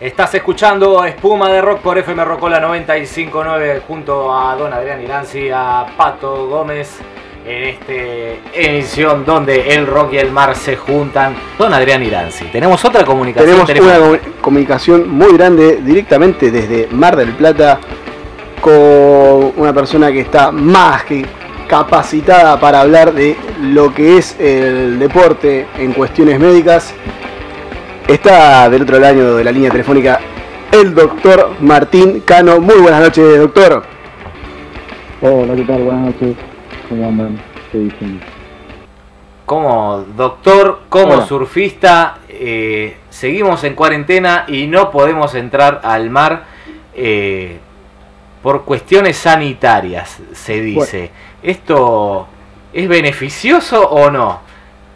Estás escuchando Espuma de Rock por FM Rocola 959 junto a Don Adrián Iranzi, a Pato Gómez en esta emisión donde el rock y el mar se juntan. Don Adrián Iranzi, tenemos otra comunicación. Tenemos una comunicación muy grande directamente desde Mar del Plata con una persona que está más que capacitada para hablar de lo que es el deporte en cuestiones médicas Está del otro lado de la línea telefónica el doctor Martín Cano. Muy buenas noches, doctor. Hola, ¿qué tal? Buenas noches. ¿Cómo andan? ¿Qué dicen? Como doctor, como surfista, eh, seguimos en cuarentena y no podemos entrar al mar eh, por cuestiones sanitarias, se dice. ¿Esto es beneficioso o no?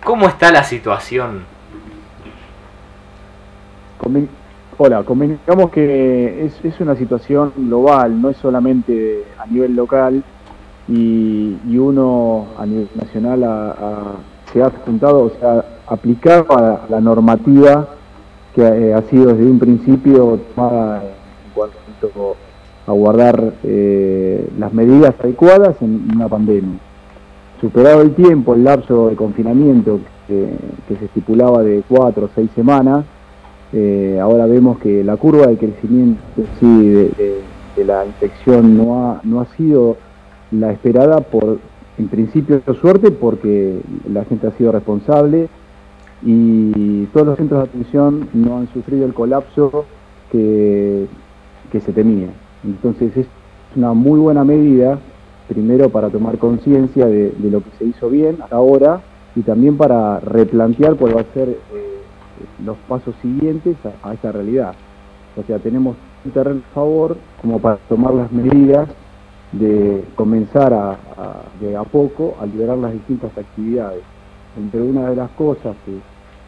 ¿Cómo está la situación? Hola, comunicamos que es, una situación global, no es solamente a nivel local y, uno a nivel nacional se ha juntado, o sea, aplicado a la normativa que eh, ha sido desde un principio tomada en cuanto a guardar eh, las medidas adecuadas en una pandemia. Superado el tiempo, el lapso de confinamiento que se estipulaba de cuatro o seis semanas, eh, ahora vemos que la curva de crecimiento de, la infección no ha, no ha sido la esperada por, en principio, suerte porque la gente ha sido responsable y todos los centros de atención no han sufrido el colapso que, que se temía. Entonces es una muy buena medida, primero para tomar conciencia de, lo que se hizo bien hasta ahora y también para replantear cuál va a ser... Eh, los pasos siguientes a, esta realidad. O sea, tenemos un terreno a favor como para tomar las medidas de comenzar a, de a poco a liberar las distintas actividades. Entre una de las cosas que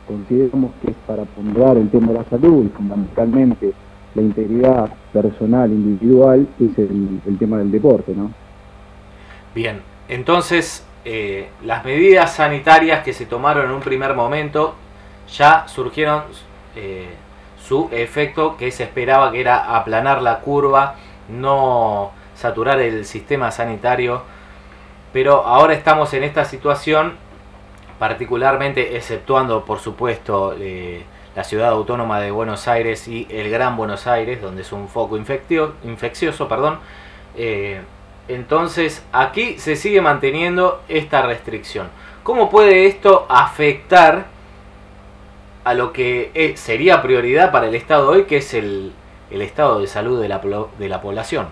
consideramos que es para ponderar el tema de la salud y fundamentalmente la integridad personal, individual, es el, tema del deporte, ¿no? Bien, entonces eh, las medidas sanitarias que se tomaron en un primer momento ya surgieron eh, su efecto que se esperaba que era aplanar la curva, no saturar el sistema sanitario, pero ahora estamos en esta situación, particularmente exceptuando por supuesto eh, la ciudad autónoma de Buenos Aires y el Gran Buenos Aires, donde es un foco infeccioso, perdón. Eh, entonces aquí se sigue manteniendo esta restricción. ¿Cómo puede esto afectar a lo que eh, sería prioridad para el Estado hoy, que es el, estado de salud de la, de la población.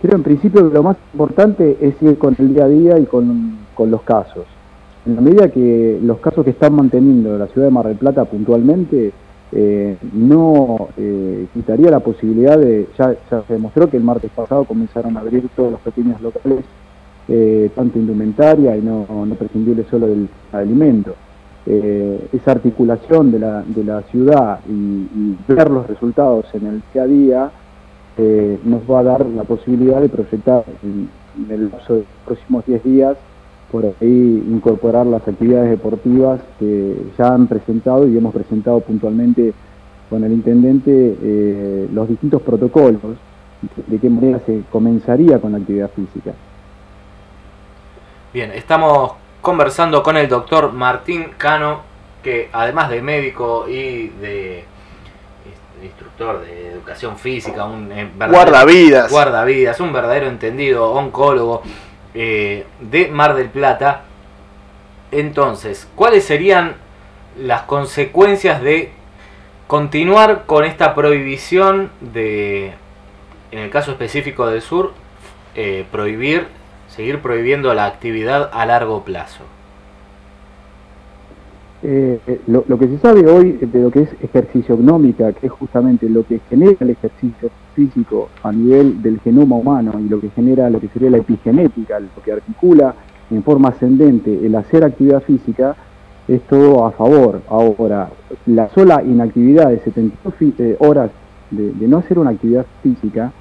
Creo en principio que lo más importante es ir con el día a día y con, los casos. En la medida que los casos que están manteniendo la ciudad de Mar del Plata puntualmente, eh, no eh, quitaría la posibilidad de, ya, ya, se demostró que el martes pasado comenzaron a abrir todos los pequeños locales eh, tanto indumentaria y no, no prescindible solo del alimento. Eh, esa articulación de la, de la ciudad y, ver los resultados en el día a día eh, nos va a dar la posibilidad de proyectar en, el lapso de los próximos 10 días por ahí incorporar las actividades deportivas que ya han presentado y hemos presentado puntualmente con el intendente los distintos protocolos de qué manera se comenzaría con la actividad física. Bien, estamos conversando con el doctor Martín Cano, que además de médico y de instructor de educación física, un eh, guardavidas. guardavidas, un verdadero entendido oncólogo eh, de Mar del Plata. Entonces, ¿cuáles serían las consecuencias de continuar con esta prohibición de, en el caso específico del sur, eh, prohibir seguir prohibiendo la actividad a largo plazo? Eh, eh, lo, que se sabe hoy de lo que es ejercicio gnómica, que es justamente lo que genera el ejercicio físico a nivel del genoma humano y lo que genera lo que sería la epigenética, lo que articula en forma ascendente el hacer actividad física, es todo a favor. Ahora, la sola inactividad de 72 eh, horas de, no hacer una actividad física,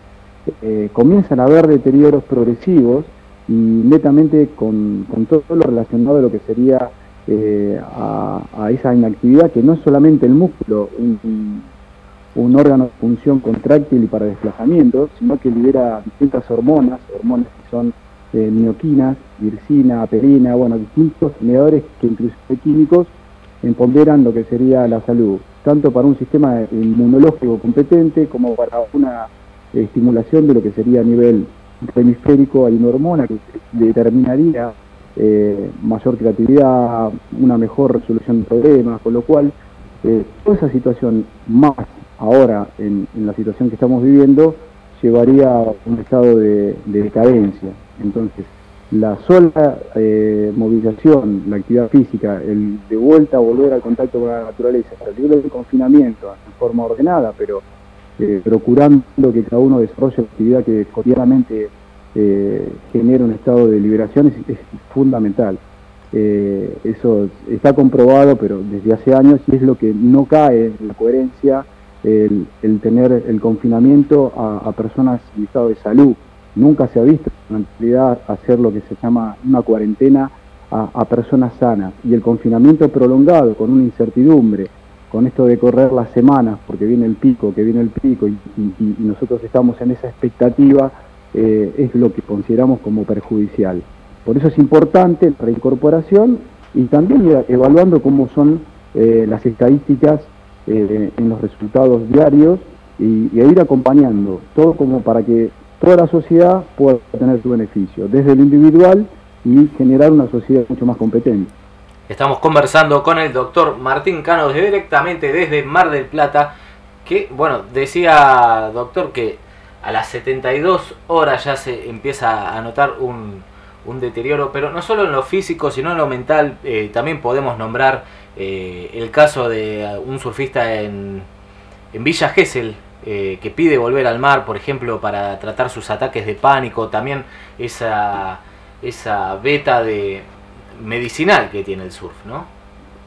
comienzan a haber deterioros progresivos y netamente con, todo lo relacionado a lo que sería eh, a, esa inactividad que no es solamente el músculo, un, órgano de función contráctil y para desplazamiento, sino que libera distintas hormonas, hormonas que son eh, mioquinas, vircina, apelina, bueno, distintos mediadores que incluso químicos empoderan lo que sería la salud, tanto para un sistema inmunológico competente como para una estimulación de lo que sería a nivel hemisférico, hay una hormona que determinaría eh, mayor creatividad, una mejor resolución de problemas, con lo cual eh, toda esa situación más ahora en, la situación que estamos viviendo llevaría a un estado de, decadencia. Entonces, la sola eh, movilización, la actividad física, el de vuelta a volver al contacto con la naturaleza, el del confinamiento en forma ordenada, pero procurando que cada uno desarrolle la actividad que cotidianamente eh, genera un estado de liberación es, fundamental. Eh, eso está comprobado, pero desde hace años, y es lo que no cae en la coherencia, el, tener el confinamiento a, personas en estado de salud. Nunca se ha visto en realidad hacer lo que se llama una cuarentena a, personas sanas. Y el confinamiento prolongado, con una incertidumbre, con esto de correr las semanas, porque viene el pico, que viene el pico, y nosotros estamos en esa expectativa, eh, es lo que consideramos como perjudicial. Por eso es importante la reincorporación y también evaluando cómo son eh, las estadísticas eh, en los resultados diarios y, ir acompañando, todo como para que toda la sociedad pueda tener su beneficio, desde el individual y generar una sociedad mucho más competente. Estamos conversando con el doctor Martín Cano directamente desde Mar del Plata, que, bueno, decía doctor que a las 72 horas ya se empieza a notar un, deterioro, pero no solo en lo físico, sino en lo mental. Eh, también podemos nombrar eh, el caso de un surfista en, en Villa Gesell, eh, que pide volver al mar, por ejemplo, para tratar sus ataques de pánico, también esa, esa beta de medicinal que tiene el surf, ¿no?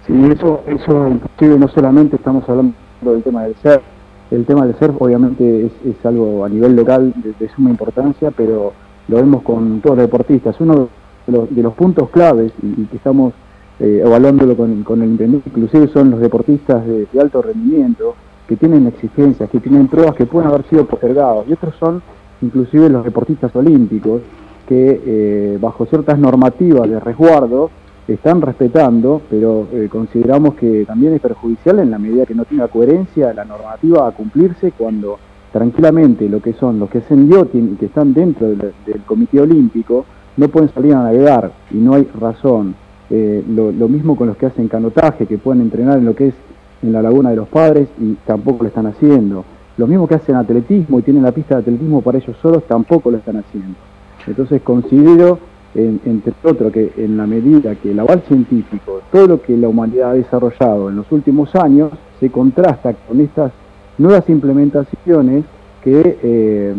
Sí, eso, eso no solamente estamos hablando del tema del ser, el tema del surf obviamente es, algo a nivel local de, suma importancia, pero lo vemos con todos los deportistas. Uno de los, puntos claves y, que estamos eh, evaluándolo con, el intendente, inclusive son los deportistas de, alto rendimiento, que tienen exigencias, que tienen pruebas que pueden haber sido postergados, y otros son inclusive los deportistas olímpicos, que eh, bajo ciertas normativas de resguardo están respetando, pero eh, consideramos que también es perjudicial en la medida que no tenga coherencia la normativa a cumplirse cuando tranquilamente lo que son los que hacen yachting y que están dentro del, Comité Olímpico no pueden salir a navegar y no hay razón. Eh, lo, mismo con los que hacen canotaje, que pueden entrenar en lo que es en la Laguna de los Padres y tampoco lo están haciendo. Los mismos que hacen atletismo y tienen la pista de atletismo para ellos solos tampoco lo están haciendo. Entonces considero entre otros, que en la medida que el aval científico, todo lo que la humanidad ha desarrollado en los últimos años, se contrasta con estas nuevas implementaciones que eh,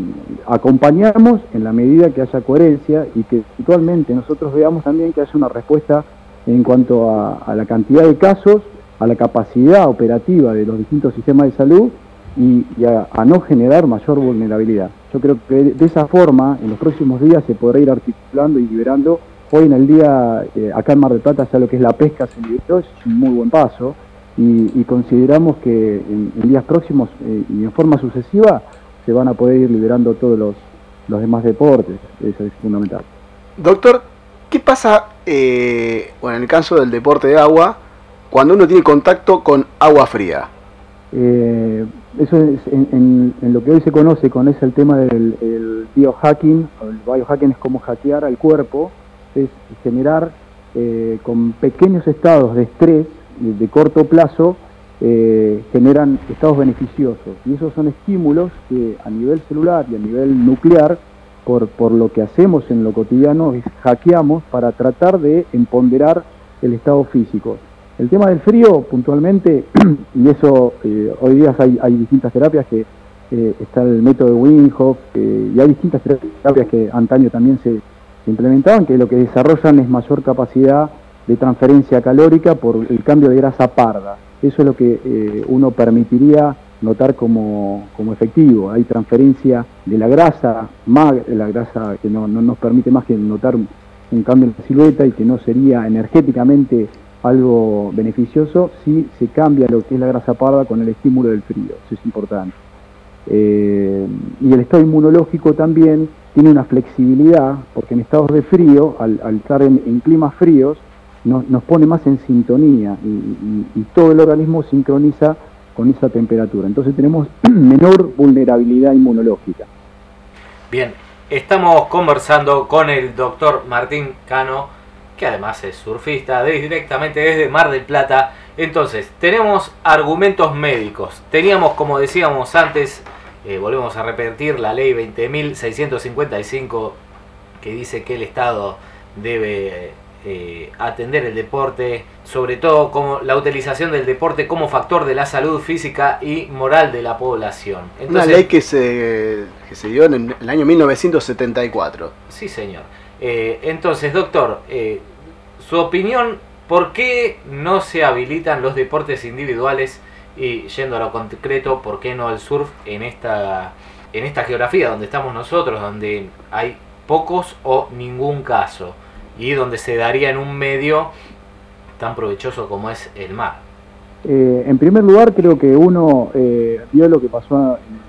acompañamos en la medida que haya coherencia y que actualmente nosotros veamos también que haya una respuesta en cuanto a la cantidad de casos, a la capacidad operativa de los distintos sistemas de salud y, a, no generar mayor vulnerabilidad. Yo creo que de esa forma, en los próximos días se podrá ir articulando y liberando. Hoy en el día, eh, acá en Mar del Plata, ya lo que es la pesca se liberó, es un muy buen paso, y, consideramos que en, días próximos eh, y en forma sucesiva se van a poder ir liberando todos los, los demás deportes, eso es fundamental. Doctor, ¿qué pasa, eh, bueno, en el caso del deporte de agua, cuando uno tiene contacto con agua fría? Eh, eso es en, lo que hoy se conoce con ese el tema del biohacking, el biohacking es como hackear al cuerpo, es generar eh, con pequeños estados de estrés de, corto plazo, eh, generan estados beneficiosos. Y esos son estímulos que a nivel celular y a nivel nuclear, por, por lo que hacemos en lo cotidiano, hackeamos para tratar de empoderar el estado físico. El tema del frío, puntualmente, y eso eh, hoy día hay, distintas terapias que eh, está el método de Winghoff, y hay distintas terapias que antaño también se, implementaban, que lo que desarrollan es mayor capacidad de transferencia calórica por el cambio de grasa parda. Eso es lo que eh, uno permitiría notar como, efectivo. Hay transferencia de la grasa, la grasa que no, nos permite más que notar un cambio en la silueta y que no sería energéticamente algo beneficioso si se cambia lo que es la grasa parda con el estímulo del frío, eso es importante. Eh, y el estado inmunológico también tiene una flexibilidad, porque en estados de frío, al, estar en, climas fríos, nos pone más en sintonía y, todo el organismo sincroniza con esa temperatura. Entonces tenemos menor vulnerabilidad inmunológica. Bien, estamos conversando con el doctor Martín Cano, que además es surfista, directamente desde Mar del Plata. Entonces, tenemos argumentos médicos. Teníamos, como decíamos antes, eh, volvemos a repetir la ley 20.655 que dice que el Estado debe eh, atender el deporte, sobre todo como la utilización del deporte como factor de la salud física y moral de la población. Una ley que se, que se dio en el año 1974. Sí, señor. Eh, entonces, doctor, su opinión, ¿por qué no se habilitan los deportes individuales y yendo a lo concreto, ¿por qué no el surf en esta, en esta geografía donde estamos nosotros, donde hay pocos o ningún caso y donde se daría en un medio tan provechoso como es el mar? Eh, en primer lugar, creo que uno eh, vio lo que pasó en,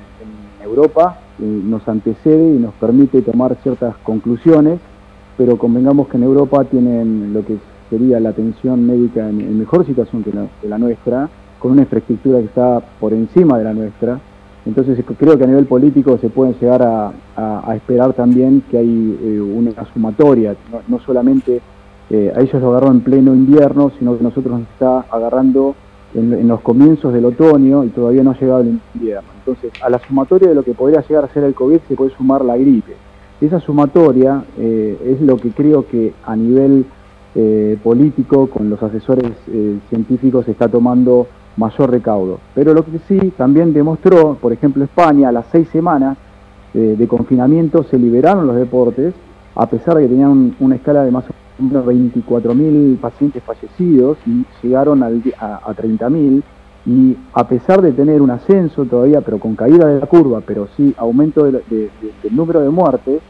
Europa, nos antecede y nos permite tomar ciertas conclusiones, pero convengamos que en Europa tienen lo que sería la atención médica en, mejor situación que la nuestra, con una infraestructura que está por encima de la nuestra. Entonces creo que a nivel político se pueden llegar a, esperar también que hay eh, una sumatoria, no, solamente eh, a ellos lo agarró en pleno invierno, sino que nosotros nos está agarrando en, los comienzos del otoño y todavía no ha llegado el invierno. Entonces a la sumatoria de lo que podría llegar a ser el COVID se puede sumar la gripe. Esa sumatoria eh, es lo que creo que a nivel político, con los asesores científicos, se está tomando mayor recaudo. Pero lo que sí también demostró, por ejemplo, España, a las seis semanas eh, de confinamiento se liberaron los deportes, a pesar de que tenían una escala de más o menos 24.000 pacientes fallecidos y llegaron a, a 30.000 y a pesar de tener un ascenso todavía, pero con caída de la curva, pero sí aumento del número de muertes,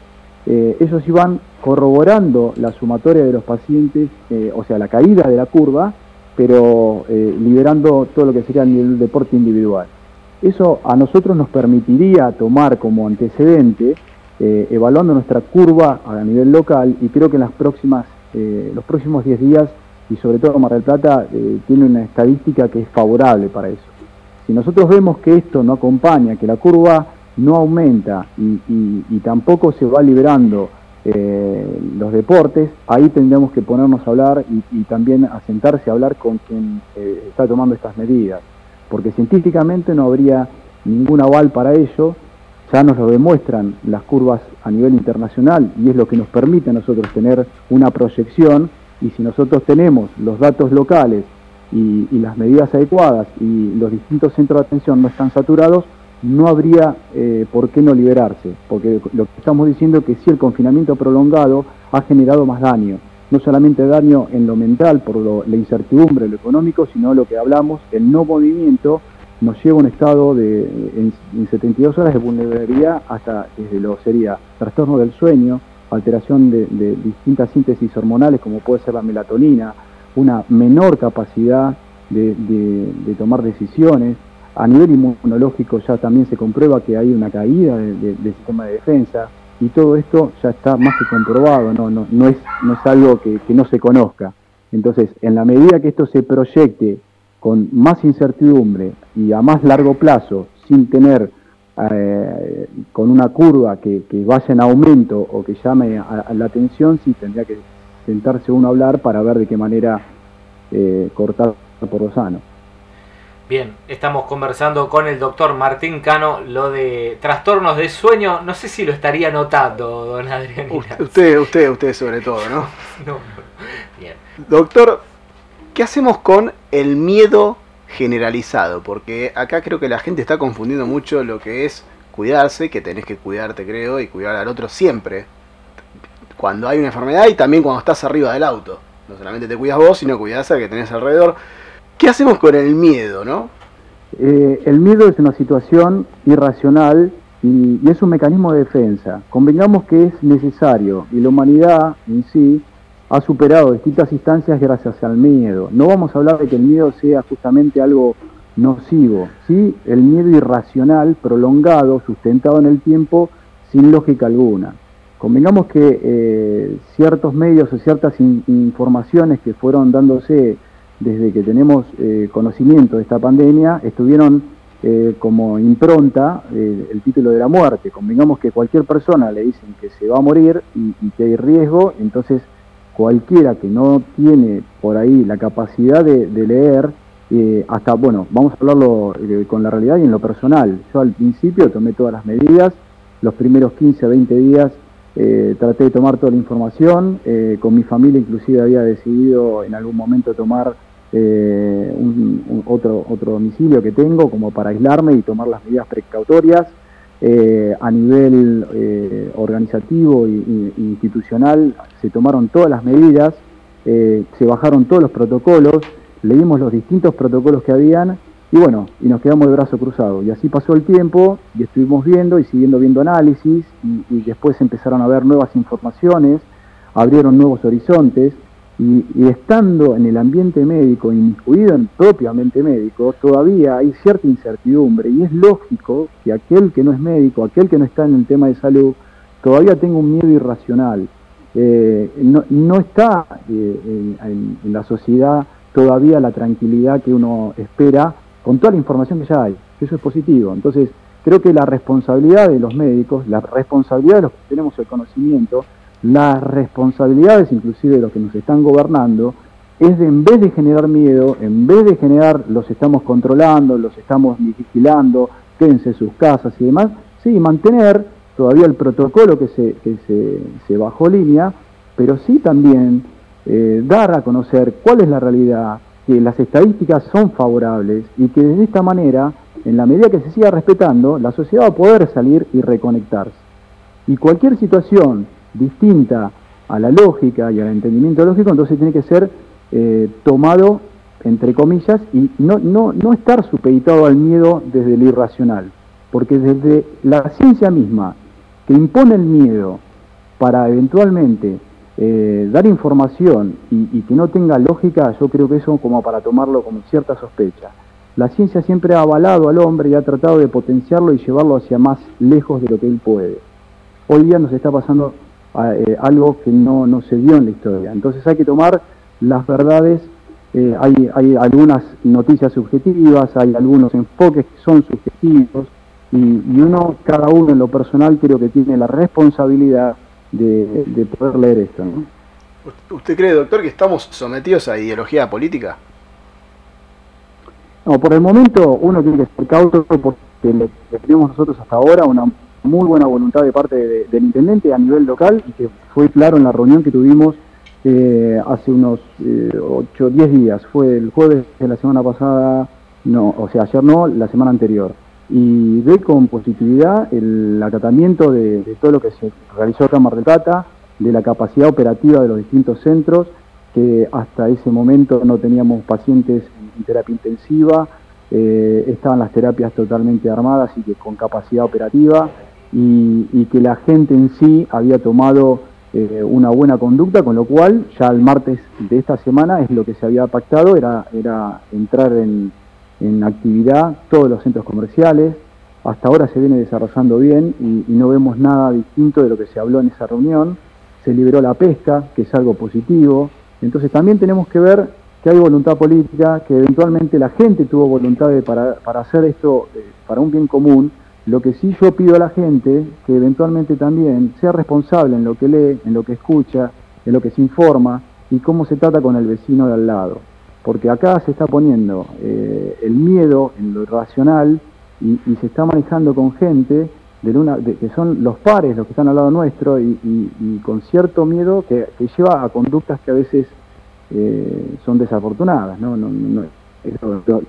eh, ellos iban corroborando la sumatoria de los pacientes, eh, o sea, la caída de la curva, pero eh, liberando todo lo que sería el deporte individual. Eso a nosotros nos permitiría tomar como antecedente, eh, evaluando nuestra curva a nivel local, y creo que en las próximas, los próximos 10 días, y sobre todo Mar del Plata, tiene una estadística que es favorable para eso. Si nosotros vemos que esto no acompaña, que la curva no aumenta y tampoco se va liberando eh, los deportes, ahí tendríamos que ponernos a hablar y, también a sentarse a hablar con quien eh, está tomando estas medidas, porque científicamente no habría ningún aval para ello, ya nos lo demuestran las curvas a nivel internacional y es lo que nos permite a nosotros tener una proyección y si nosotros tenemos los datos locales y las medidas adecuadas y los distintos centros de atención no están saturados, no habría eh, por qué no liberarse, porque lo que estamos diciendo es que si el confinamiento prolongado ha generado más daño, no solamente daño en lo mental por la incertidumbre, lo económico, sino lo que hablamos, el no movimiento nos lleva a un estado de en, 72 horas de vulnerabilidad hasta desde lo sería trastorno del sueño, alteración de, distintas síntesis hormonales como puede ser la melatonina, una menor capacidad de tomar decisiones, a nivel inmunológico ya también se comprueba que hay una caída del sistema de defensa y todo esto ya está más que comprobado, no, no, no, es, no es algo que, no se conozca. Entonces, en la medida que esto se proyecte con más incertidumbre y a más largo plazo, sin tener eh, con una curva que, vaya en aumento o que llame a, la atención, sí tendría que sentarse uno a hablar para ver de qué manera eh, cortar por lo sano. Bien, estamos conversando con el doctor Martín Cano lo de trastornos de sueño. No sé si lo estaría notando, don Adrián. Usted, usted, usted sobre todo, ¿no? no. Bien. Doctor, ¿qué hacemos con el miedo generalizado? Porque acá creo que la gente está confundiendo mucho lo que es cuidarse, que tenés que cuidarte, creo, y cuidar al otro siempre. Cuando hay una enfermedad y también cuando estás arriba del auto. No solamente te cuidas vos, sino cuidas al que tenés alrededor. ¿Qué hacemos con el miedo, no? Eh, el miedo es una situación irracional y, es un mecanismo de defensa. Convengamos que es necesario y la humanidad en sí ha superado distintas instancias gracias al miedo. No vamos a hablar de que el miedo sea justamente algo nocivo, ¿sí? el miedo irracional, prolongado, sustentado en el tiempo, sin lógica alguna. Convengamos que eh, ciertos medios o ciertas informaciones que fueron dándose desde que tenemos eh, conocimiento de esta pandemia estuvieron eh, como impronta el título de la muerte. Convengamos que cualquier persona le dicen que se va a morir y, que hay riesgo, entonces cualquiera que no tiene por ahí la capacidad de, leer, hasta, bueno, vamos a hablarlo con la realidad y en lo personal. Yo al principio tomé todas las medidas, los primeros 15 o 20 días eh, traté de tomar toda la información, eh, con mi familia inclusive había decidido en algún momento tomar eh, un, otro, otro domicilio que tengo como para aislarme y tomar las medidas precautorias. A nivel organizativo e institucional se tomaron todas las medidas, se bajaron todos los protocolos, leímos los distintos protocolos que habían y bueno, y nos quedamos de brazo cruzado. Y así pasó el tiempo y estuvimos viendo y siguiendo viendo análisis y, después empezaron a ver nuevas informaciones, abrieron nuevos horizontes y, estando en el ambiente médico, inmiscuido en propiamente médico, todavía hay cierta incertidumbre y es lógico que aquel que no es médico, aquel que no está en el tema de salud, todavía tenga un miedo irracional. Eh, no, está eh, en la sociedad todavía la tranquilidad que uno espera con toda la información que ya hay, eso es positivo. Entonces, creo que la responsabilidad de los médicos, la responsabilidad de los que tenemos el conocimiento, las responsabilidades inclusive de los que nos están gobernando, es de en vez de generar miedo, en vez de generar los estamos controlando, los estamos vigilando, quédense en sus casas y demás, sí, mantener todavía el protocolo que se, que se, se bajó línea, pero sí también eh, dar a conocer cuál es la realidad, que las estadísticas son favorables y que de esta manera, en la medida que se siga respetando, la sociedad va a poder salir y reconectarse. Y cualquier situación distinta a la lógica y al entendimiento lógico, entonces tiene que ser eh, tomado, entre comillas, y no, no, no estar supeditado al miedo desde lo irracional, porque desde la ciencia misma, que impone el miedo para eventualmente eh, dar información y, que no tenga lógica, yo creo que eso como para tomarlo como cierta sospecha. La ciencia siempre ha avalado al hombre y ha tratado de potenciarlo y llevarlo hacia más lejos de lo que él puede. Hoy día nos está pasando eh, algo que no, no, se dio en la historia. Entonces hay que tomar las verdades, eh, hay, hay algunas noticias subjetivas, hay algunos enfoques que son subjetivos y, y uno, cada uno en lo personal creo que tiene la responsabilidad de, poder leer esto. ¿no? ¿Usted cree, doctor, que estamos sometidos a ideología política? No, por el momento uno tiene que ser cauto porque le, tenemos nosotros hasta ahora una muy buena voluntad de parte del intendente a nivel local y que fue claro en la reunión que tuvimos eh, hace unos 8 o 10 días. Fue el jueves de la semana pasada, no, o sea, ayer no, la semana anterior y ve con positividad el acatamiento de, todo lo que se realizó acá en Mar Plata, de la capacidad operativa de los distintos centros, que hasta ese momento no teníamos pacientes en terapia intensiva, eh, estaban las terapias totalmente armadas y que con capacidad operativa, y, que la gente en sí había tomado eh, una buena conducta, con lo cual ya el martes de esta semana es lo que se había pactado, era, era entrar en, en actividad todos los centros comerciales. Hasta ahora se viene desarrollando bien y, no vemos nada distinto de lo que se habló en esa reunión. Se liberó la pesca, que es algo positivo. Entonces también tenemos que ver que hay voluntad política, que eventualmente la gente tuvo voluntad de, para, para hacer esto eh, para un bien común. Lo que sí yo pido a la gente, que eventualmente también sea responsable en lo que lee, en lo que escucha, en lo que se informa y cómo se trata con el vecino de al lado porque acá se está poniendo eh, el miedo en lo irracional y, se está manejando con gente de una, que son los pares los que están al lado nuestro y, con cierto miedo que, lleva a conductas que a veces eh, son desafortunadas. ¿no?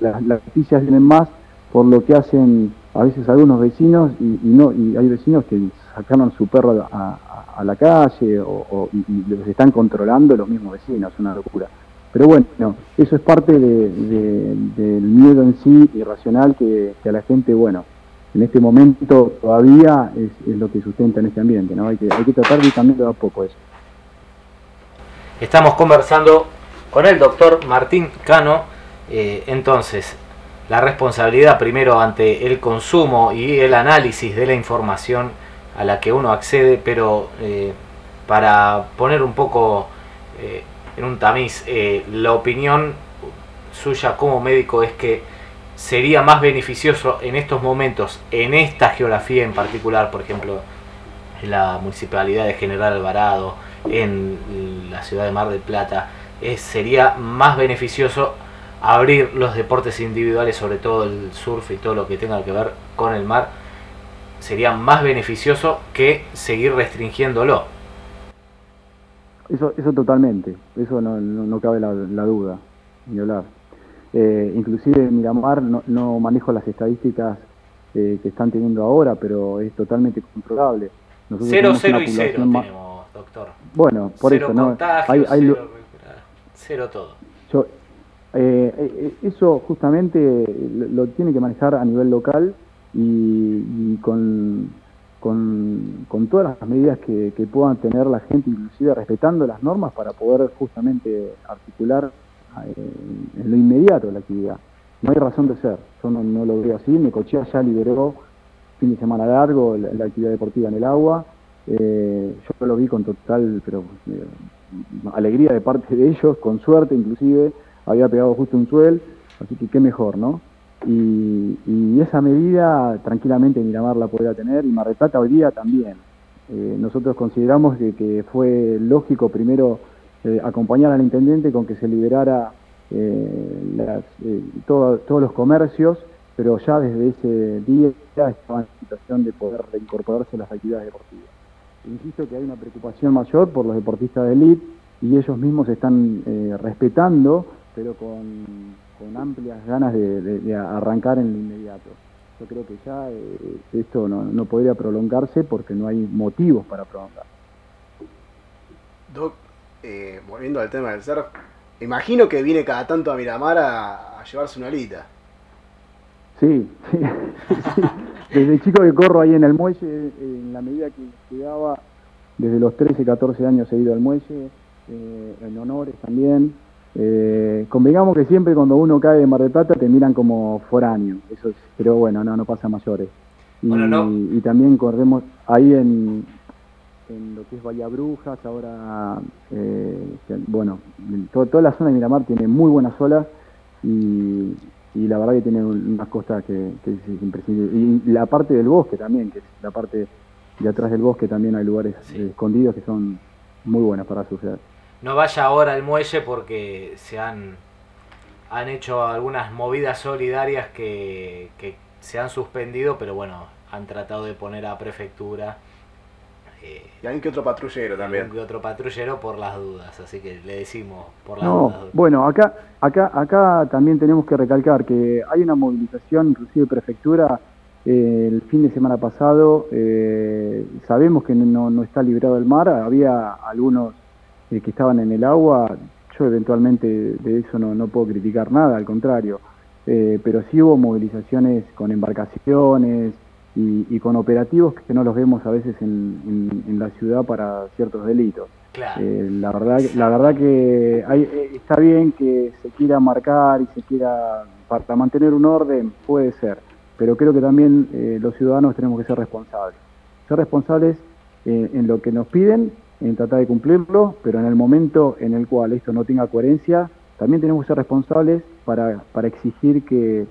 las, noticias vienen más por lo que hacen a veces algunos vecinos y, no y hay vecinos que sacaron su perro a, la calle o, y los están controlando los mismos vecinos, una locura. Pero bueno, eso es parte del miedo en sí irracional que, a la gente, bueno, en este momento todavía es, lo que sustenta en este ambiente, ¿no? Hay que, hay que tratar de ir cambiando a poco eso. Estamos conversando con el doctor Martín Cano. Eh, entonces, la responsabilidad primero ante el consumo y el análisis de la información a la que uno accede, pero eh, para poner un poco eh, en un tamiz, la opinión suya como médico es que sería más beneficioso en estos momentos, en esta geografía en particular, por ejemplo, en la municipalidad de General Alvarado, en la ciudad de Mar del Plata, sería más beneficioso abrir los deportes individuales, sobre todo el surf y todo lo que tenga que ver con el mar, sería más beneficioso que seguir restringiéndolo. Eso, eso totalmente, eso no, cabe la, duda, ni hablar. Eh, inclusive en Miramar no, no, manejo las estadísticas eh, que están teniendo ahora, pero es totalmente controlable. cero, cero y cero tenemos, doctor. Bueno, por eso, ¿no? Hay, hay, cero, todo. Yo, eh, eso justamente lo, tiene que manejar a nivel local y, con, con, todas las medidas que, que puedan tener la gente, inclusive respetando las normas para poder justamente articular en lo inmediato la actividad. No hay razón de ser, yo no, lo veo así. Necochea ya liberó fin de semana largo la, actividad deportiva en el agua. Eh, yo lo vi con total pero eh, alegría de parte de ellos, con suerte inclusive, había pegado justo un suel, así que qué mejor, ¿no? Y, esa medida tranquilamente Miramar la podría tener y Mar hoy día también. Eh, nosotros consideramos que fue lógico primero eh, acompañar al intendente con que se liberara eh, todos los comercios, pero ya desde ese día estaban en situación de poder reincorporarse a las actividades deportivas. Insisto que hay una preocupación mayor por los deportistas de élite y ellos mismos están respetando, pero con, amplias ganas de, arrancar en lo inmediato. Yo creo que ya esto no, no podría prolongarse porque no hay motivos para prolongar. Doc, eh, volviendo al tema del surf, imagino que viene cada tanto a Miramar a, llevarse una alita. Sí, sí, Desde chico que corro ahí en el muelle, en la medida que llegaba, desde los 13, 14 años he ido al muelle, eh, en honores también. Eh, convengamos que siempre cuando uno cae de Mar del Plata te miran como foráneo, eso pero bueno, no, no pasa mayores. Y, y también corremos ahí en, en lo que es Bahía Brujas, ahora, eh, bueno, toda la zona de Miramar tiene muy buenas olas y, la verdad que tiene unas costas que, es imprescindible. Y la parte del bosque también, que es la parte de atrás del bosque también hay lugares escondidos que son muy buenas para surfear. No vaya ahora al muelle porque se han, han hecho algunas movidas solidarias que, que se han suspendido, pero bueno, han tratado de poner a prefectura y hay que otro patrullero también. Hay que otro patrullero por las dudas, así que le decimos por las no, dudas. Bueno, acá, acá, acá también tenemos que recalcar que hay una movilización, inclusive prefectura, eh, el fin de semana pasado, eh, sabemos que no, no, está liberado el mar, había algunos eh, que estaban en el agua, yo eventualmente de eso no, no puedo criticar nada, al contrario, pero sí hubo movilizaciones con embarcaciones, y, con operativos que no los vemos a veces en, la ciudad para ciertos delitos. Eh, la verdad la verdad que hay, eh, está bien que se quiera marcar y se quiera para mantener un orden puede ser. Pero creo que también eh, los ciudadanos tenemos que ser responsables. Ser responsables en lo que nos piden en tratar de cumplirlo pero en el momento en el cual esto no tenga coherencia también tenemos que ser responsables para, para exigir que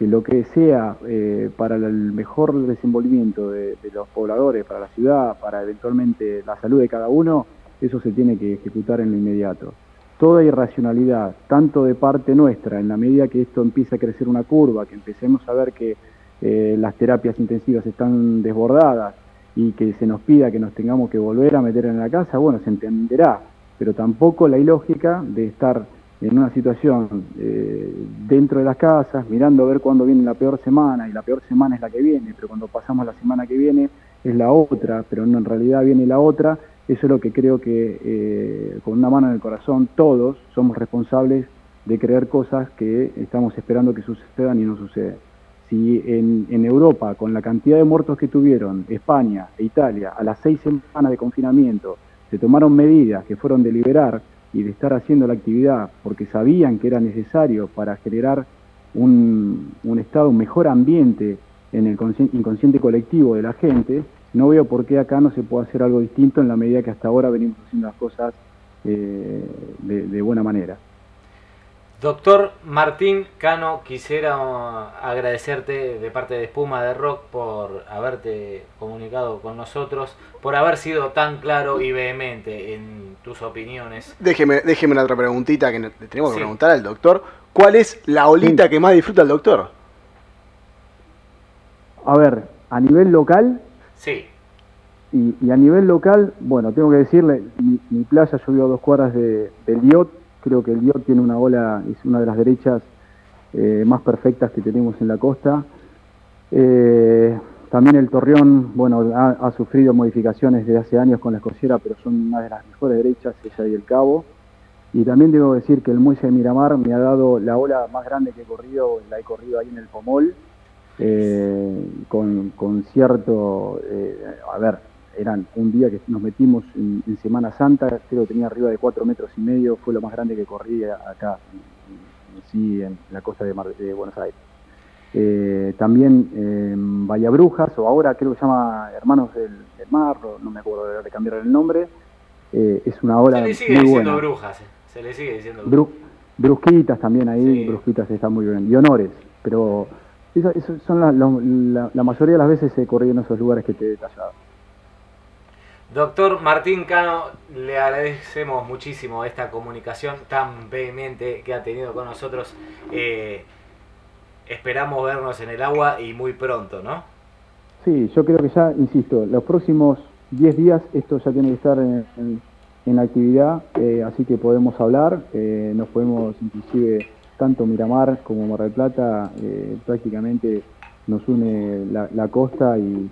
que lo que sea eh, para el mejor desenvolvimiento de, los pobladores, para la ciudad, para eventualmente la salud de cada uno, eso se tiene que ejecutar en lo inmediato. Toda irracionalidad, tanto de parte nuestra, en la medida que esto empieza a crecer una curva, que empecemos a ver que eh, las terapias intensivas están desbordadas y que se nos pida que nos tengamos que volver a meter en la casa, bueno, se entenderá, pero tampoco la ilógica de estar en una situación eh, dentro de las casas, mirando a ver cuándo viene la peor semana, y la peor semana es la que viene, pero cuando pasamos la semana que viene es la otra, pero no, en realidad viene la otra, eso es lo que creo que eh, con una mano en el corazón todos somos responsables de creer cosas que estamos esperando que sucedan y no suceden. Si en, Europa, con la cantidad de muertos que tuvieron España e Italia, a las seis semanas de confinamiento, se tomaron medidas que fueron de liberar y de estar haciendo la actividad porque sabían que era necesario para generar un, un estado, un mejor ambiente en el inconsciente colectivo de la gente, no veo por qué acá no se puede hacer algo distinto en la medida que hasta ahora venimos haciendo las cosas eh, de, buena manera. Doctor Martín Cano, quisiera agradecerte de parte de Espuma de Rock por haberte comunicado con nosotros, por haber sido tan claro y vehemente en tus opiniones. Déjeme, déjeme una otra preguntita que tenemos que preguntar al doctor. ¿Cuál es la olita que más disfruta el doctor? A ver, a nivel local. Sí. Y, a nivel local, bueno, tengo que decirle, mi, playa vivo a dos cuadras de, del Liot, creo que el Liot tiene una ola, es una de las derechas eh, más perfectas que tenemos en la costa. Eh, también el Torreón, bueno, ha, sufrido modificaciones desde hace años con la escociera, pero son una de las mejores derechas, ella y el Cabo. Y también debo decir que el muelle de Miramar me ha dado la ola más grande que he corrido, la he corrido ahí en el Pomol, eh, con, con, cierto, a ver, eran un día que nos metimos en, Semana Santa, creo que tenía arriba de cuatro metros y medio, fue lo más grande que corrí acá, en, sí, en la costa de, Buenos Aires. Eh, también en Bahía Brujas, o ahora creo que se llama Hermanos del, Mar, no me acuerdo de cambiar el nombre, eh, es una hora Se le sigue diciendo brujas, eh. se le sigue diciendo brujas. brusquitas también ahí, brusquitas está muy bien, y honores, pero son la, la, mayoría de las veces he corrido en esos lugares que te he detallado. Doctor Martín Cano, le agradecemos muchísimo esta comunicación tan vehemente que ha tenido con nosotros. Eh, esperamos vernos en el agua y muy pronto, ¿no? Sí, yo creo que ya, insisto, los próximos 10 días esto ya tiene que estar en, actividad, eh, así que podemos hablar, eh, nos podemos inclusive, tanto Miramar como Mar del Plata, prácticamente nos une la costa y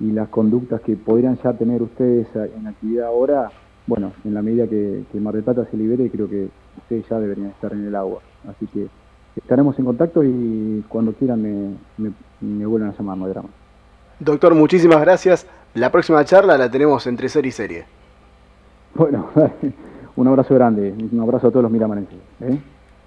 y las conductas que podrían ya tener ustedes en actividad ahora, bueno, en la medida que, que Mar del Plata se libere, creo que ustedes ya deberían estar en el agua. Así que estaremos en contacto y cuando quieran me, me, vuelvan a llamar, no drama. Doctor, muchísimas gracias. La próxima charla la tenemos entre serie y serie. Bueno, un abrazo grande, un abrazo a todos los miramarenses. ¿eh?